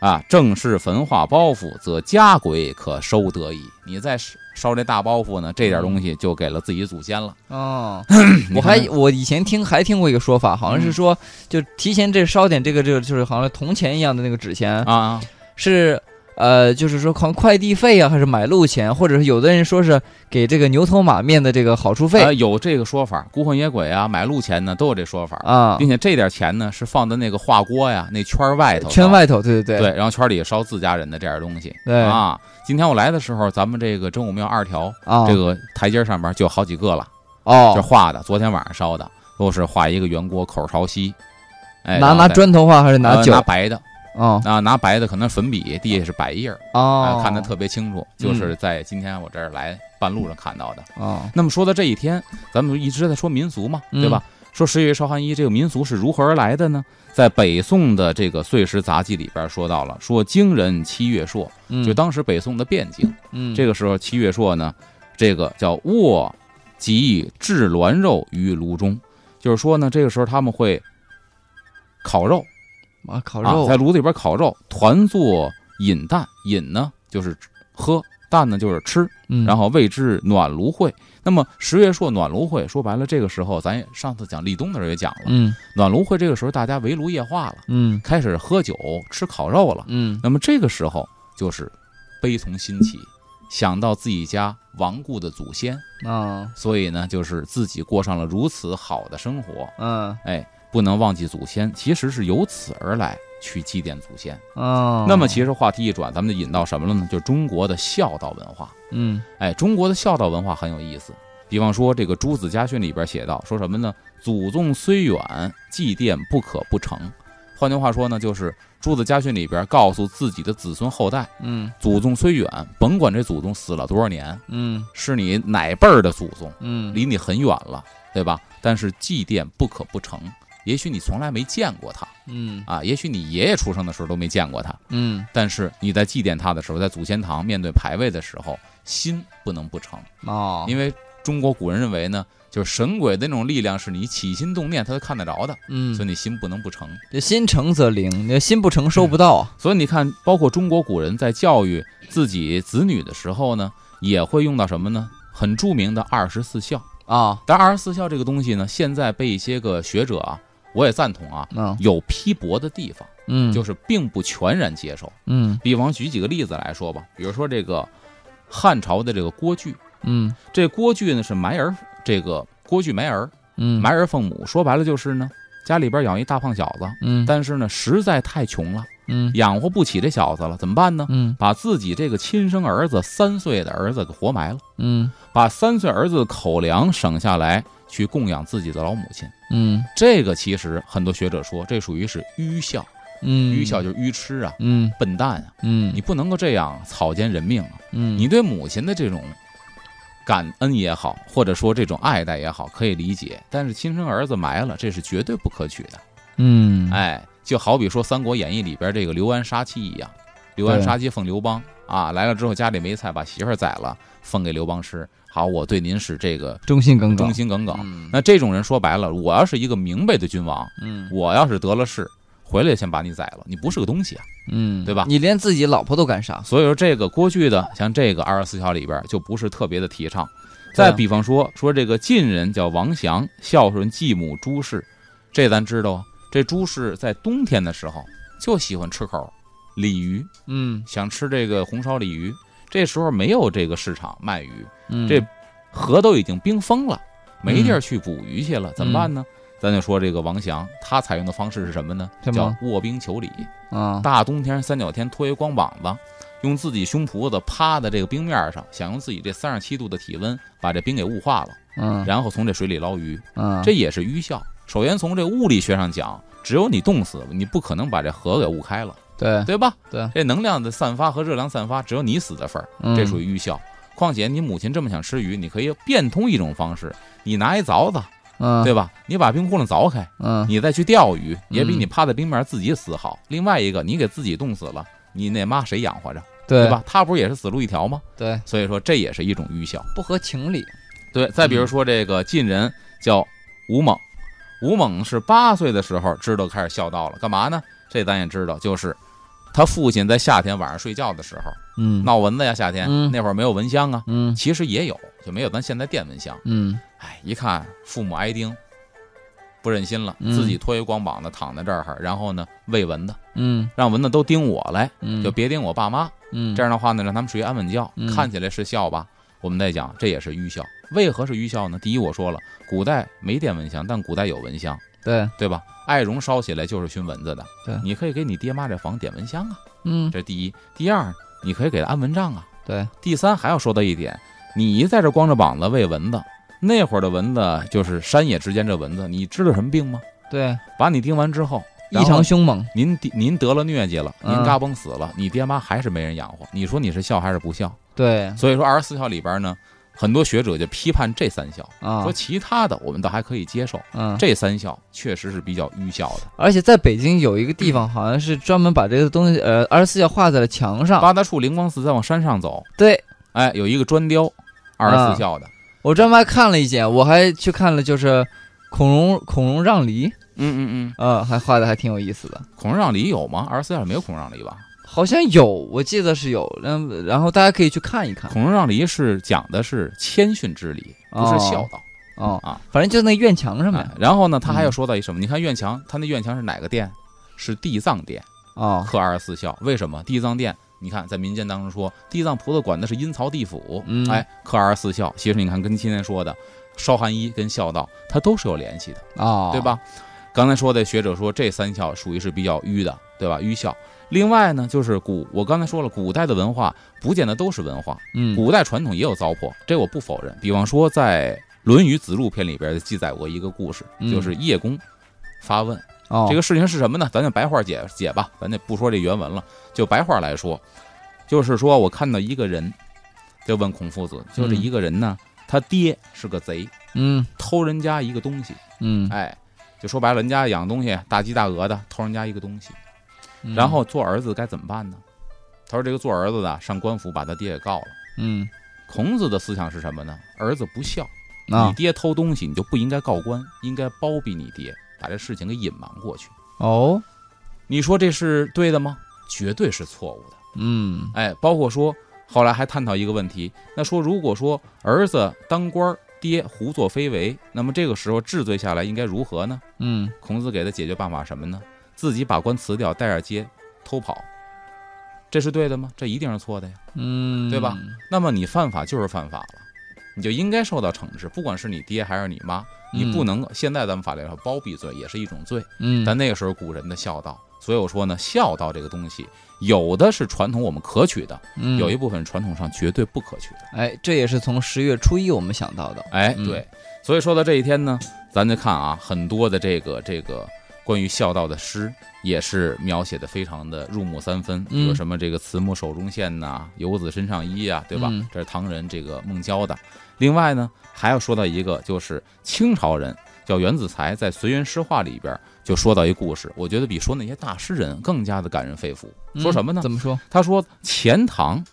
啊，正是焚化包袱，则家鬼可收得矣。你再烧这大包袱呢，这点东西就给了自己祖先了。哦，我还我以前听还听过一个说法，好像是嗯说就提前这烧点这个这个就是好像铜钱一样的那个纸钱，啊，是呃，就是说好像快递费啊，还是买路钱，或者是有的人说是给这个牛头马面的这个好处费。呃，有这个说法，孤魂野鬼啊，买路钱呢都有这说法，啊，并且这点钱呢是放在那个画锅呀那圈外头，圈外头，对对对，对然后圈里烧自家人的这点东西，对。啊。今天我来的时候，咱们这个真武庙二条啊，这个台阶上面就有好几个了，这哦，画的，昨天晚上烧的，都是画一个圆锅口朝西，哎，拿拿砖头画还是拿呃酒？拿白的哦啊，拿白的可能粉笔，地下是白印儿，哦哎，看得特别清楚，就是在今天我这儿来半路上看到的。哦那么说到这一天，咱们一直在说民俗嘛，嗯对吧？说十月烧寒衣这个民俗是如何而来的呢？在北宋的这个《岁时杂记》里边说到了，说京人七月朔，嗯，就当时北宋的汴京，嗯这个时候七月朔呢，这个叫卧及制鸾肉于炉中，就是说呢，这个时候他们会烤肉啊烤啊，肉在炉子里边烤肉，团坐饮蛋，饮呢就是喝，蛋呢就是吃，嗯。然后谓之暖炉会。那么十月朔暖炉会，说白了，这个时候咱也上次讲立冬的时候也讲了，嗯暖炉会这个时候大家围炉夜话了，嗯。开始喝酒吃烤肉了。嗯。那么这个时候就是悲从心起，想到自己家亡故的祖先，啊。所以呢，就是自己过上了如此好的生活，嗯。哎，不能忘记祖先，其实是由此而来去祭奠祖先。哦，那么其实话题一转，咱们就引到什么了呢？就是中国的孝道文化。嗯哎，中国的孝道文化很有意思。比方说，这个《朱子家训》里边写到，说什么呢？祖宗虽远，祭奠不可不成。换句话说呢，就是《朱子家训》里边告诉自己的子孙后代，嗯祖宗虽远，甭管这祖宗死了多少年，嗯是你哪辈儿的祖宗，嗯离你很远了，对吧？但是祭奠不可不成。也许你从来没见过他嗯啊，也许你爷爷出生的时候都没见过他，嗯但是你在祭奠他的时候，在祖先堂面对牌位的时候，心不能不诚，哦，因为中国古人认为呢，就是神鬼的那种力量是你起心动念他都看得着的，嗯所以你心不能不诚。这心诚则灵，你心不诚收不到啊。所以你看，包括中国古人在教育自己子女的时候呢，也会用到什么呢？很著名的二十四孝。啊，但二十四孝这个东西呢，现在被一些个学者啊，我也赞同啊，嗯。有批驳的地方，嗯，就是并不全然接受。嗯。比方举几个例子来说吧，比如说这个汉朝的这个郭巨，嗯。这郭巨呢是埋儿，这个郭巨埋儿，嗯。埋儿奉母，说白了就是呢，家里边养一大胖小子，嗯。但是呢实在太穷了，嗯。养活不起这小子了，怎么办呢？嗯。把自己这个亲生儿子三岁的儿子给活埋了，嗯。把三岁儿子口粮省下来去供养自己的老母亲。嗯。这个其实很多学者说，这属于是愚孝，嗯，愚孝就是愚痴啊，嗯。笨蛋啊，嗯，你不能够这样草菅人命啊！嗯。你对母亲的这种感恩也好，或者说这种爱戴也好，可以理解，但是亲生儿子埋了，这是绝对不可取的。嗯。哎，就好比说《三国演义》里边这个刘安杀妻一样，刘安杀妻奉刘邦啊，来了之后家里没菜，把媳妇儿宰了，分给刘邦吃。好，我对您是这个忠心耿耿，忠心耿耿。嗯那这种人说白了，我要是一个明白的君王，嗯我要是得了势，回来先把你宰了，你不是个东西啊。嗯，对吧你连自己老婆都敢杀，所以说，这个过去的像这个二十四孝里边就不是特别的提倡。再比方说，说这个晋人叫王祥，孝顺继母朱氏，这咱知道啊。这朱氏在冬天的时候就喜欢吃口鲤鱼，嗯想吃这个红烧鲤鱼。这时候没有这个市场卖鱼，嗯，这河都已经冰封了，没地儿去捕鱼去了，怎么办呢？咱就说这个王祥，他采用的方式是什么呢？么叫卧冰求鲤。啊大冬天三角天脱一光膀子，用自己胸脯子趴在这个冰面上，想用自己这三十七度的体温把这冰给雾化了，嗯然后从这水里捞鱼，嗯，这也是愚孝。首先从这物理学上讲，只有你冻死，你不可能把这河给雾开了，对对吧？对，这能量的散发和热量散发，只有你死的份儿，嗯这属于愚孝。况且你母亲这么想吃鱼，你可以变通一种方式，你拿一凿子，嗯对吧？你把冰窟窿凿开，嗯你再去钓鱼，也比嗯你趴在冰面自己死好。另外一个，你给自己冻死了，你那妈谁养活着，对对吧？他不是也是死路一条吗？对，所以说这也是一种愚孝。不合情理，对，再比如说这个晋人叫吴猛，吴猛是八岁的时候知道开始孝道了，干嘛呢？这咱也知道，就是他父亲在夏天晚上睡觉的时候嗯闹蚊子呀，夏天嗯那会儿没有蚊香啊，嗯其实也有，就没有咱现在电蚊香。嗯哎，一看父母挨叮，不忍心了，嗯自己脱一光膀子躺在这儿，然后呢喂蚊子，嗯让蚊子都叮我来，嗯，就别叮我爸妈。嗯这样的话呢，让他们睡安稳觉，嗯看起来是孝吧？我们在讲，这也是愚孝。为何是愚孝呢？第一，我说了，古代没电蚊香，但古代有蚊香，对对吧？艾绒烧起来就是熏蚊子的，对你可以给你爹妈这房点蚊香啊，嗯这是第一。第二，你可以给他安蚊帐啊。对第三，还要说到一点，你在这光着膀子喂蚊子，那会儿的蚊子就是山野之间这蚊子，你知道什么病吗？对，把你叮完之后，异常凶猛，您您得了疟疾了，您嗯嘎嘣死了，你爹妈还是没人养活，你说你是孝还是不孝？对所以说二十四孝里边呢，很多学者就批判这三孝，啊说其他的我们倒还可以接受，嗯，这三孝确实是比较愚孝的。而且在北京有一个地方，好像是专门把这个东西，呃，二十四孝画在了墙上。八大处灵光寺再往山上走，对哎，有一个砖雕，二十啊四孝的，我专门还看了一眼，我还去看了，就是孔融孔融让梨，嗯嗯嗯，呃，还画的还挺有意思的。孔融让梨有吗？二十四孝里没有孔融让梨吧？好像有，我记得是有，嗯，然后大家可以去看一看。孔融让梨是讲的是谦逊之礼，不是孝道。哦啊，反正就那院墙上面哎。然后呢，他还要嗯说到一什么？你看院墙，他那院墙是哪个殿？是地藏殿。哦，刻二十四孝，为什么？地藏殿，你看在民间当中说，地藏菩萨管的是阴曹地府，嗯哎，克二十四孝，其实你看跟今天说的烧寒衣跟孝道，它都是有联系的，哦，对？吧？刚才说的学者说这三孝属于是比较迂的，对吧？迂孝。另外呢，就是古，我刚才说了，古代的文化不见得都是文化，嗯，古代传统也有糟粕，这我不否认。比方说在《论语子路篇》里边记载过一个故事，嗯。就是叶公发问。哦，这个事情是什么呢？咱就白话解解吧，咱就不说这原文了，就白话来说，就是说我看到一个人，就问孔夫子，就这一个人呢，他爹是个贼，嗯。偷人家一个东西，嗯，哎，就说白了，人家养东西大鸡大鹅的，偷人家一个东西，嗯然后做儿子该怎么办呢？他说这个做儿子的上官府把他爹给告了。嗯孔子的思想是什么呢？儿子不孝，啊你爹偷东西，你就不应该告官，应该包庇你爹，把这事情给隐瞒过去。哦，你说这是对的吗？绝对是错误的。嗯哎，包括说后来还探讨一个问题，那说如果说儿子当官儿，爹胡作非为，那么这个时候治罪下来应该如何呢？嗯孔子给的解决办法什么呢？自己把官辞掉，带着街偷跑，这是对的吗？这一定是错的呀。嗯，对吧？那么你犯法就是犯法了，你就应该受到惩治，不管是你爹还是你妈，你不能现在咱们法律上包庇罪也是一种罪，嗯，但那个时候古人的孝道，所以我说呢，孝道这个东西，有的是传统我们可取的，嗯有一部分传统上绝对不可取的。哎，这也是从十月初一我们想到的。哎，嗯对，所以说到这一天呢，咱就看啊，很多的这个这个关于孝道的诗也是描写的非常的入木三分，比如嗯什么这个“慈母手中线”呐，“游子身上衣”啊，对吧？嗯这是唐人这个孟郊的。另外呢，还要说到一个，就是清朝人叫袁子才在《随园诗话》里边就说到一故事，我觉得比说那些大诗人更加的感人肺腑。说什么呢嗯？怎么说他说钱塘，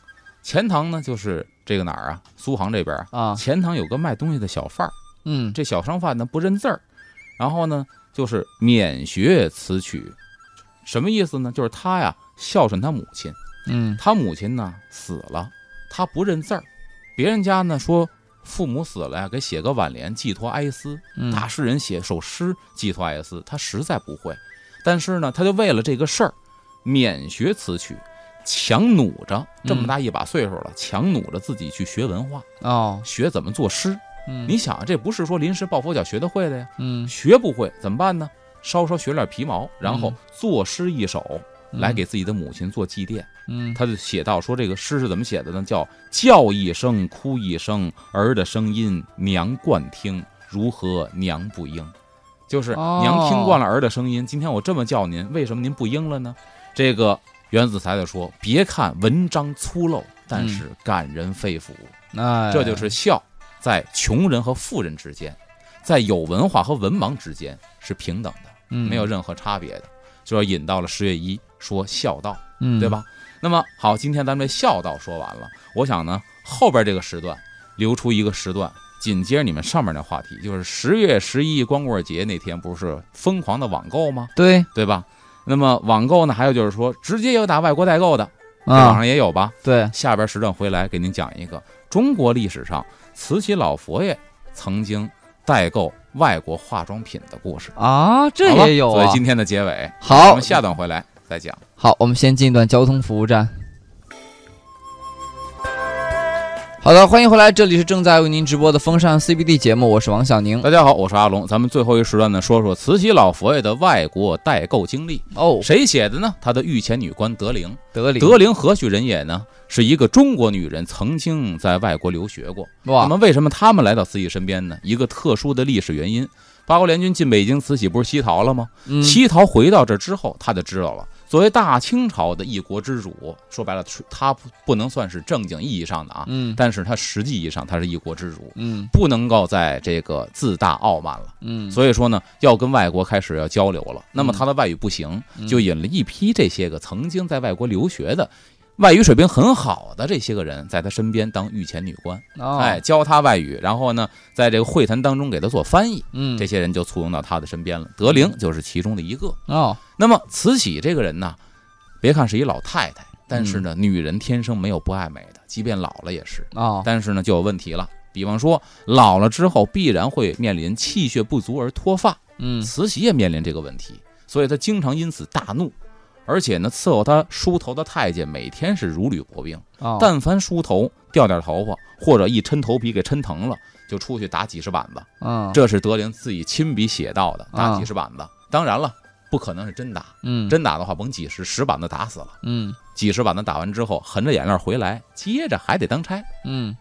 钱塘呢就是这个哪儿啊？苏杭这边啊。啊？钱塘有个卖东西的小贩儿，嗯，这小商贩呢不认字儿，然后呢就是免学此曲，什么意思呢？就是他呀孝顺他母亲，嗯。他母亲呢死了，他不认字儿，别人家呢说父母死了呀，给写个挽联寄托哀思，嗯。大诗人写首诗寄托哀思，他实在不会，但是呢，他就为了这个事儿，免学此曲，强弩着这么大一把岁数了，强弩着自己去学文化，哦，学怎么作诗。嗯你想，这不是说临时抱佛脚学得会的呀，嗯学不会怎么办呢？稍稍学点皮毛，然后嗯作诗一首，来给自己的母亲做祭奠。嗯他就写到说，这个诗是怎么写的呢？叫叫一声，哭一声，儿的声音娘惯听，如何娘不应？就是哦娘听惯了儿的声音，今天我这么叫您，为什么您不应了呢？这个袁子才的说，别看文章粗陋，但是感人肺腑，哎，这就是孝，在穷人和富人之间，在有文化和文盲之间是平等的，嗯没有任何差别的。就要引到了十月一说孝道。嗯对？吧？那么好，今天咱们这孝道说完了，我想呢，后边这个时段留出一个时段，紧接着你们上面的话题，就是十月十一光棍节那天，不是疯狂的网购吗？对对吧？那么网购呢，还有就是说，直接有打外国代购的，这网啊，上也有吧？对，下边时段回来给您讲一个中国历史上慈禧老佛爷曾经代购外国化妆品的故事，啊，这也有啊所以。今天的结尾，好我们，下段回来再讲。好，我们先进一段交通服务站。好的，欢迎回来，这里是正在为您直播的风尚 CBD 节目，我是王小宁。大家好，我是阿龙。咱们最后一时段呢，说说慈禧老佛爷的外国代购经历。哦，谁写的呢？他的御前女官德龄。德龄，德龄何许人也呢？是一个中国女人，曾经在外国留学过。那么，为什么他们来到慈禧身边呢？一个特殊的历史原因。八国联军进北京，慈禧不是西逃了吗？嗯西逃回到这之后，他就知道了，作为大清朝的一国之主，说白了，他不不能算是正经意义上的啊，嗯但是他实际意义上他是一国之主，嗯不能够在这个自大傲慢了。嗯，所以说呢，要跟外国开始要交流了。那么嗯他的外语不行，嗯就引了一批这些个曾经在外国留学的。外语水平很好的这些个人，在他身边当御前女官，哦哎，，教他外语，然后呢，在这个会谈当中给他做翻译，嗯，这些人就簇拥到他的身边了。德龄就是其中的一个。哦，那么慈禧这个人呢，别看是一老太太，但是呢，女人天生没有不爱美的，即便老了也是。哦，但是呢，就有问题了。比方说，老了之后必然会面临气血不足而脱发，嗯慈禧也面临这个问题，所以她经常因此大怒。而且呢，伺候他梳头的太监每天是如履薄冰，哦，但凡梳头掉点头发，或者一抻头皮给抻疼了，就出去打几十板子。嗯，这是德龄自己亲笔写到的，打啊几十板子。当然了，不可能是真打，嗯真打的话甭几十，十板子打死了。嗯几十板子打完之后，含着眼泪回来，接着还得当差。嗯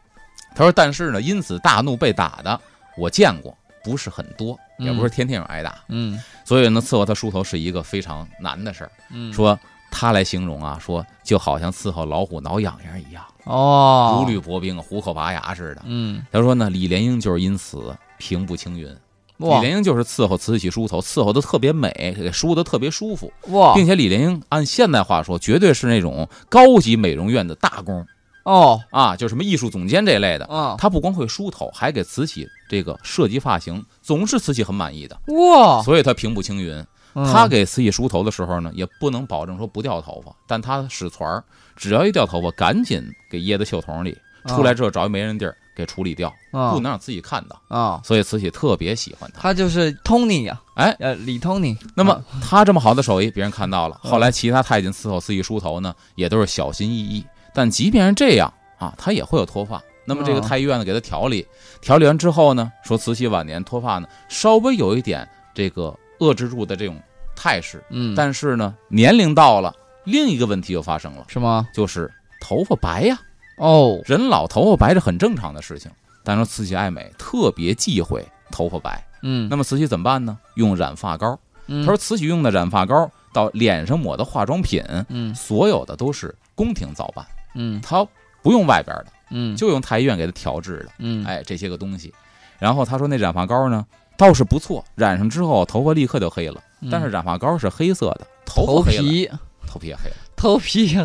他说：“但是呢，因此大怒被打的，我见过，不是很多，嗯。也不是天天有挨打。嗯。所以呢，伺候他梳头是一个非常难的事儿。嗯，说他来形容啊，说就好像伺候老虎挠痒痒一样，哦，如履薄冰，虎口拔牙似的。嗯，他说呢，李莲英就是因此平步青云。李莲英就是伺候慈禧梳头，伺候的特别美，给梳的特别舒服，哇，并且李莲英按现代话说，绝对是那种高级美容院的大工哦，啊，就什么艺术总监这类的。啊，他不光会梳头，还给慈禧这个设计发型，总是慈禧很满意的，哇，所以他平步青云。他给慈禧梳头的时候呢，也不能保证说不掉头发，但他使团儿，只要一掉头发，赶紧给掖在袖筒里，出来之后找一没人地儿给处理掉，啊不能让自己看到。啊，所以慈禧特别喜欢他。他就是 Tony 呀，哎，呃，李 Tony，那么啊他这么好的手艺，别人看到了。嗯后来其他太监伺候慈禧梳头呢，也都是小心翼翼。但即便是这样啊，他也会有脱发。那么这个嗯太医院呢，给他调理，调理完之后呢，说慈禧晚年脱发呢，稍微有一点这个遏制住的这种态势，嗯，但是呢，年龄到了，另一个问题又发生了，是吗？就是头发白呀。哦，人老头发白是很正常的事情，但是慈禧爱美，特别忌讳头发白。嗯，那么慈禧怎么办呢？用染发膏。他说慈禧用的染发膏到脸上抹的化妆品，嗯所有的都是宫廷造办，嗯他不用外边的，嗯就用太医院给他调制的。嗯哎，这些个东西。然后他说那染发膏呢倒是不错，染上之后头发立刻就黑了，但是染发膏是黑色的，头皮头皮也黑了。头皮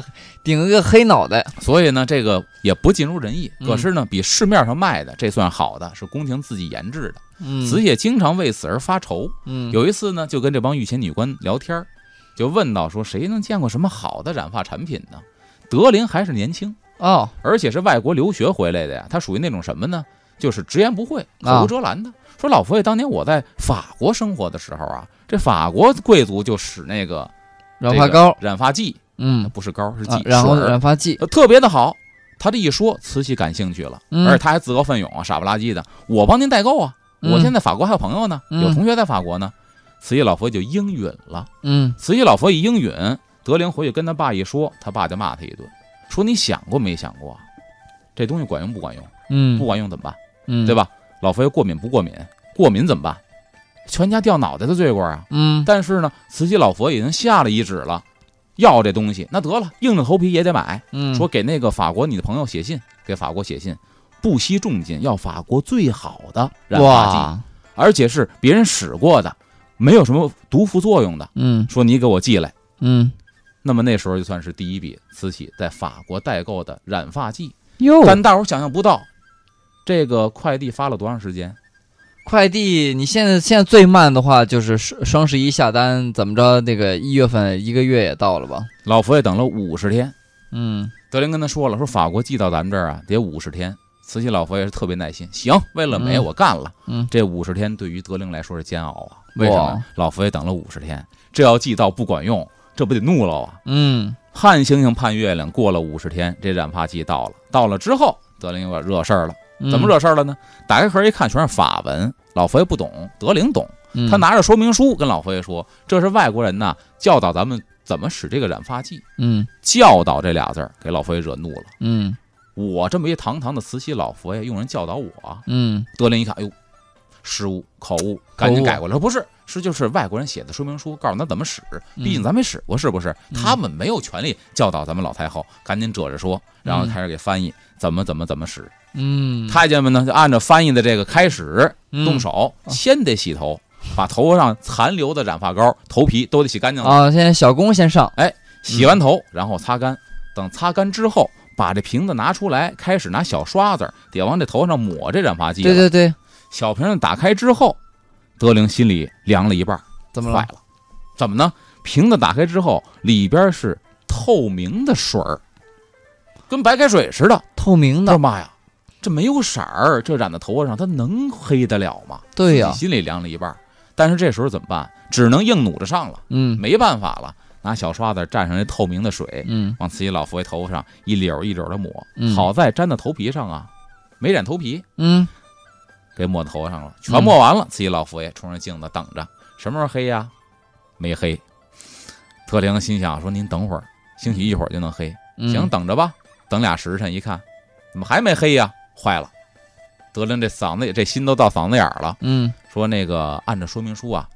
顶一个黑脑袋，所以呢，这个也不尽如人意。嗯可是呢，比市面上卖的这算好的，是宫廷自己研制的。嗯慈禧也经常为此而发愁。嗯有一次呢，就跟这帮御前女官聊天儿，就问到说，谁能见过什么好的染发产品呢？德林还是年轻，哦而且是外国留学回来的呀，他属于那种什么呢？就是直言不讳、啊口无遮拦的。说老佛爷当年我在法国生活的时候啊，这法国贵族就使那个染发膏，染发剂，嗯不是膏是剂，啊然后染发剂，呃特别的好。他这一说，慈禧感兴趣了，嗯而且他还自告奋勇啊，傻不拉几的，我帮您代购啊！嗯我现在法国还有朋友呢，嗯有同学在法国呢。慈禧老佛爷就应允了。嗯慈禧老佛爷一应允，德龄回去跟他爸一说，他爸就骂他一顿，说你想过没想过啊，这东西管用不管用？嗯不管用怎么办？嗯对？吧？老佛爷过敏不过敏？过敏怎么办？全家掉脑袋的罪过啊！嗯但是呢，慈禧老佛已经下了一旨了，要这东西，那得了，硬着头皮也得买。嗯说给那个法国你的朋友写信，给法国写信，不惜重金要法国最好的染发剂，而且是别人使过的，没有什么毒副作用的。嗯说你给我寄来。嗯那么那时候就算是第一笔慈禧在法国代购的染发剂，哟，但大伙儿想象不到，这个快递发了多长时间？快递你现在现在最慢的话就是双双十一下单，怎么着那个一月份一个月也到了吧？老佛爷等了五十天。嗯德林跟他说了，说法国寄到咱们这儿啊，得五十天。慈禧老佛爷是特别耐心，行，为了美嗯我干了。嗯这五十天对于德龄来说是煎熬啊，为什么？老佛爷等了五十天，这要寄到不管用，这不得怒了啊？嗯盼星星盼月亮，过了五十天，这染发剂到了，到了之后，德龄有点惹事儿了。嗯怎么？惹事儿了呢？打开盒一看，全是法文，老佛爷不懂，德龄懂。嗯他拿着说明书跟老佛爷说：“这是外国人呐，教导咱们怎么使这个染发剂。嗯”教导这俩字儿给老佛爷惹怒了。嗯我这么一堂堂的慈禧老佛爷，用人教导我，嗯德龄一看，哎呦，失误口误，赶紧改过来。说不是，是就是外国人写的说明书，告诉咱怎么使。毕竟咱没使过，是不是？嗯他们没有权利教导咱们老太后，赶紧褶着说，然后嗯开始给翻译怎么怎么怎么使。嗯太监们呢，就按照翻译的这个开始嗯动手，先得洗头，把头发上残留的染发膏、头皮都得洗干净了。啊，现在小工先上，哎洗完头，然后擦干。等擦干之后，把这瓶子拿出来，开始拿小刷子得往这头上抹这染发剂。对对对，小瓶子打开之后，德龄心里凉了一半，怎么了？坏了？怎么呢？瓶子打开之后，里边是透明的水儿，跟白开水似的。透明的，妈呀，这没有色儿，这染在头发上，它能黑得了吗？对呀心里凉了一半。但是这时候怎么办？只能硬努着上了，嗯没办法了，拿小刷子蘸上这透明的水，嗯往慈禧老佛爷头发上一绺一绺的抹。嗯好在粘到头皮上啊，没染头皮，嗯给抹头上了，全抹完了。自己老佛爷冲着镜子等着，什么时候黑呀？没黑。特灵心想说：“您等会儿，兴许一会儿就能黑。嗯，行，等着吧。等俩时辰，一看，怎么还没黑呀？坏了！德林这嗓子也这心都到嗓子眼儿了。嗯说那个按照说明书啊，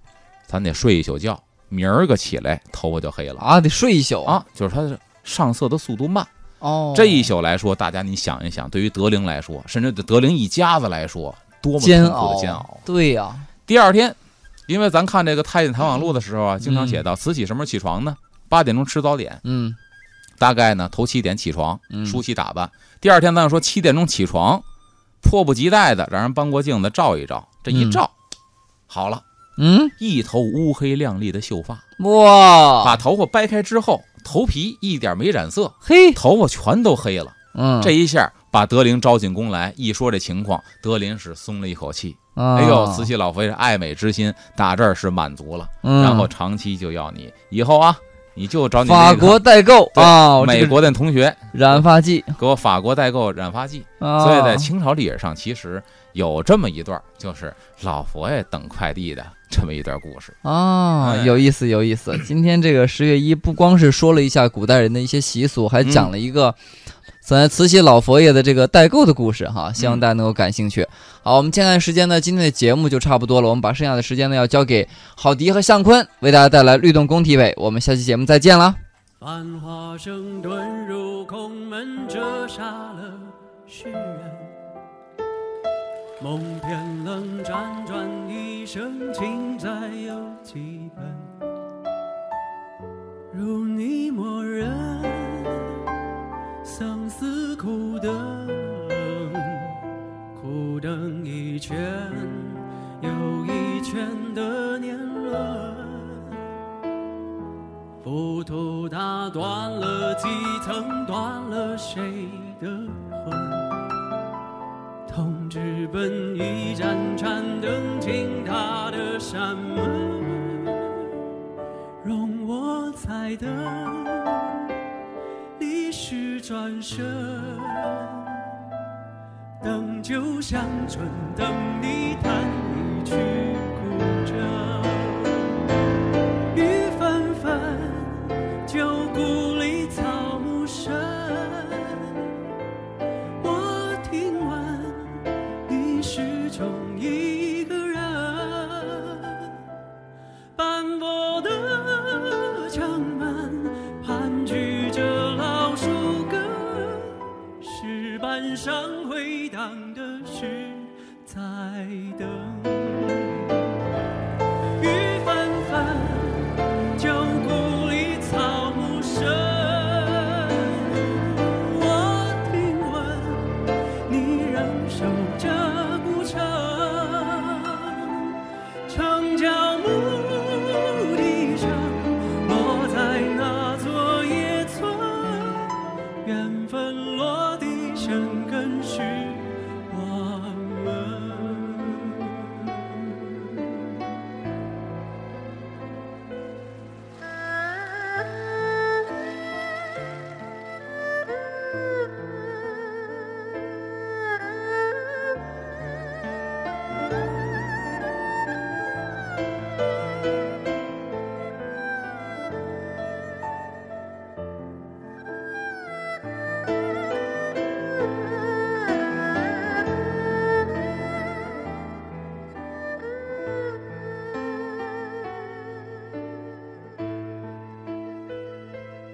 咱得睡一宿觉，明儿个起来头发就黑了啊，得睡一宿啊。就是他上色的速度慢。哦，这一宿来说，大家你想一想，对于德龄来说，甚至对德龄一家子来说，多么煎熬的煎熬。对呀，第二天，因为咱看这个《太监谈网录》的时候啊，经常写到慈禧什么时候起床呢？八点钟吃早点，嗯大概呢头七点起床，嗯梳洗打扮。第二天咱就说七点钟起床，迫不及待的让人搬过镜子照一照。这一嗯照，好了，嗯，一头乌黑亮丽的秀发，哇，把头发掰开之后，头皮一点没染色，嘿，头发全都黑了。嗯，这一下把德林招进宫来，一说这情况，德林是松了一口气。哎哎呦，慈禧老佛爷爱美之心打这儿是满足了，嗯然后长期就要你以后啊，你就找你法那个国代购 啊，美国的同学染发剂，给我法国代购染发剂。啊所以在清朝历史上，其实有这么一段，就是老佛爷等快递的这么一段故事。啊，哎有意思，有意思。今天这个十月一，不光是说了一下古代人的一些习俗，还讲了一个在慈禧老佛爷的这个代购的故事哈，希望大家能够感兴趣。好，我们现在时间呢，今天的节目就差不多了，我们把剩下的时间呢要交给郝迪和向坤为大家带来律动工体委。我们下期节目再见啦。繁华声遁入空门，折煞了世人。梦偏冷，辗转一生，情债有几本？如你默认，相思苦等，苦等一圈又一圈的年轮。浮屠打断了几层，断了谁的魂？痛直奔一盏盏灯，倾塌的山门，容我再等，你是转身，等酒香醇，等你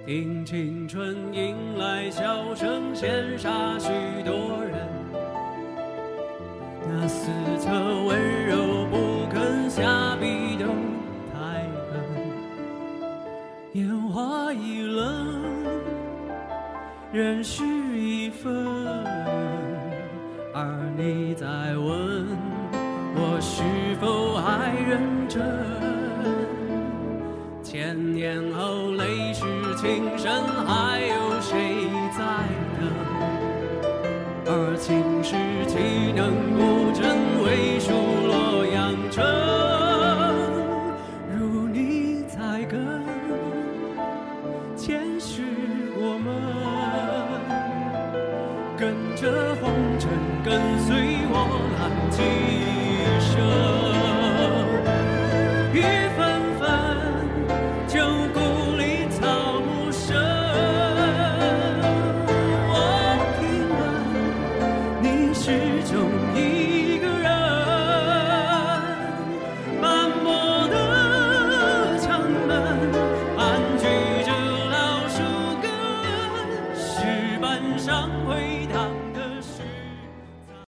听青春迎来笑声，羡煞许多人。那四侧温柔不肯下笔都太狠，烟花易冷，人事已分。而你在问我是否还认真？千年后情深，还有谁在等？而今